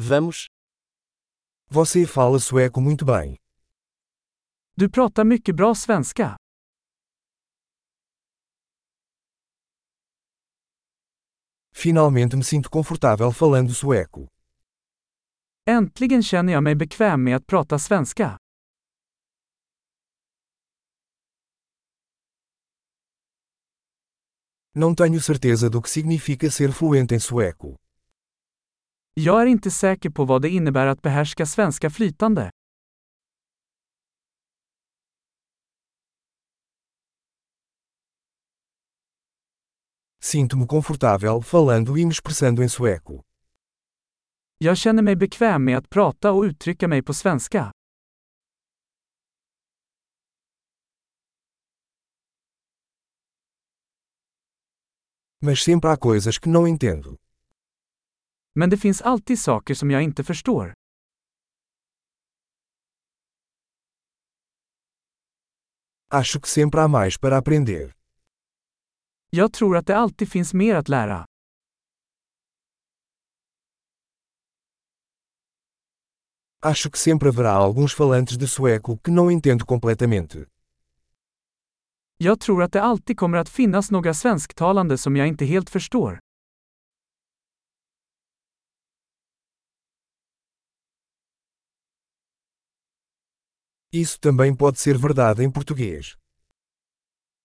Vamos. Você fala sueco muito bem. Du pratar mycket bra svenska. Finalmente me sinto confortável falando sueco. Äntligen känner jag mig bekväm med att prata svenska. Não tenho certeza do que significa ser fluente em sueco. Jag är inte säker på vad det innebär att behärska svenska flytande. Sinto-me confortável falando e me expressando em sueco. Jag känner mig bekväm med att prata och uttrycka mig på svenska. Mas sempre há coisas que não entendo. Men det finns alltid saker som jag inte förstår. Acho que sempre há mais para aprender. Jag tror att det alltid finns mer att lära. Acho que sempre haverá alguns falantes de sueco que não entendo completamente. Jag tror att det alltid kommer att finnas några svensktalande som jag inte helt förstår. Isso também pode ser verdade em português.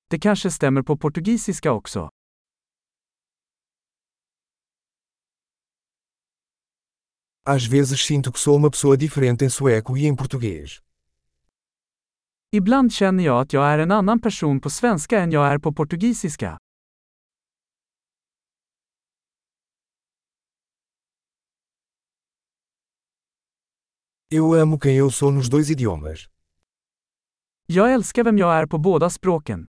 Det kanske stämmer på portugisiska också. Às vezes sinto que sou uma pessoa diferente em sueco e em português. Ibland känner jag att jag är en annan person på svenska än jag är på portugisiska. Eu amo quem eu sou nos dois idiomas. Jag älskar vem jag är på båda språken.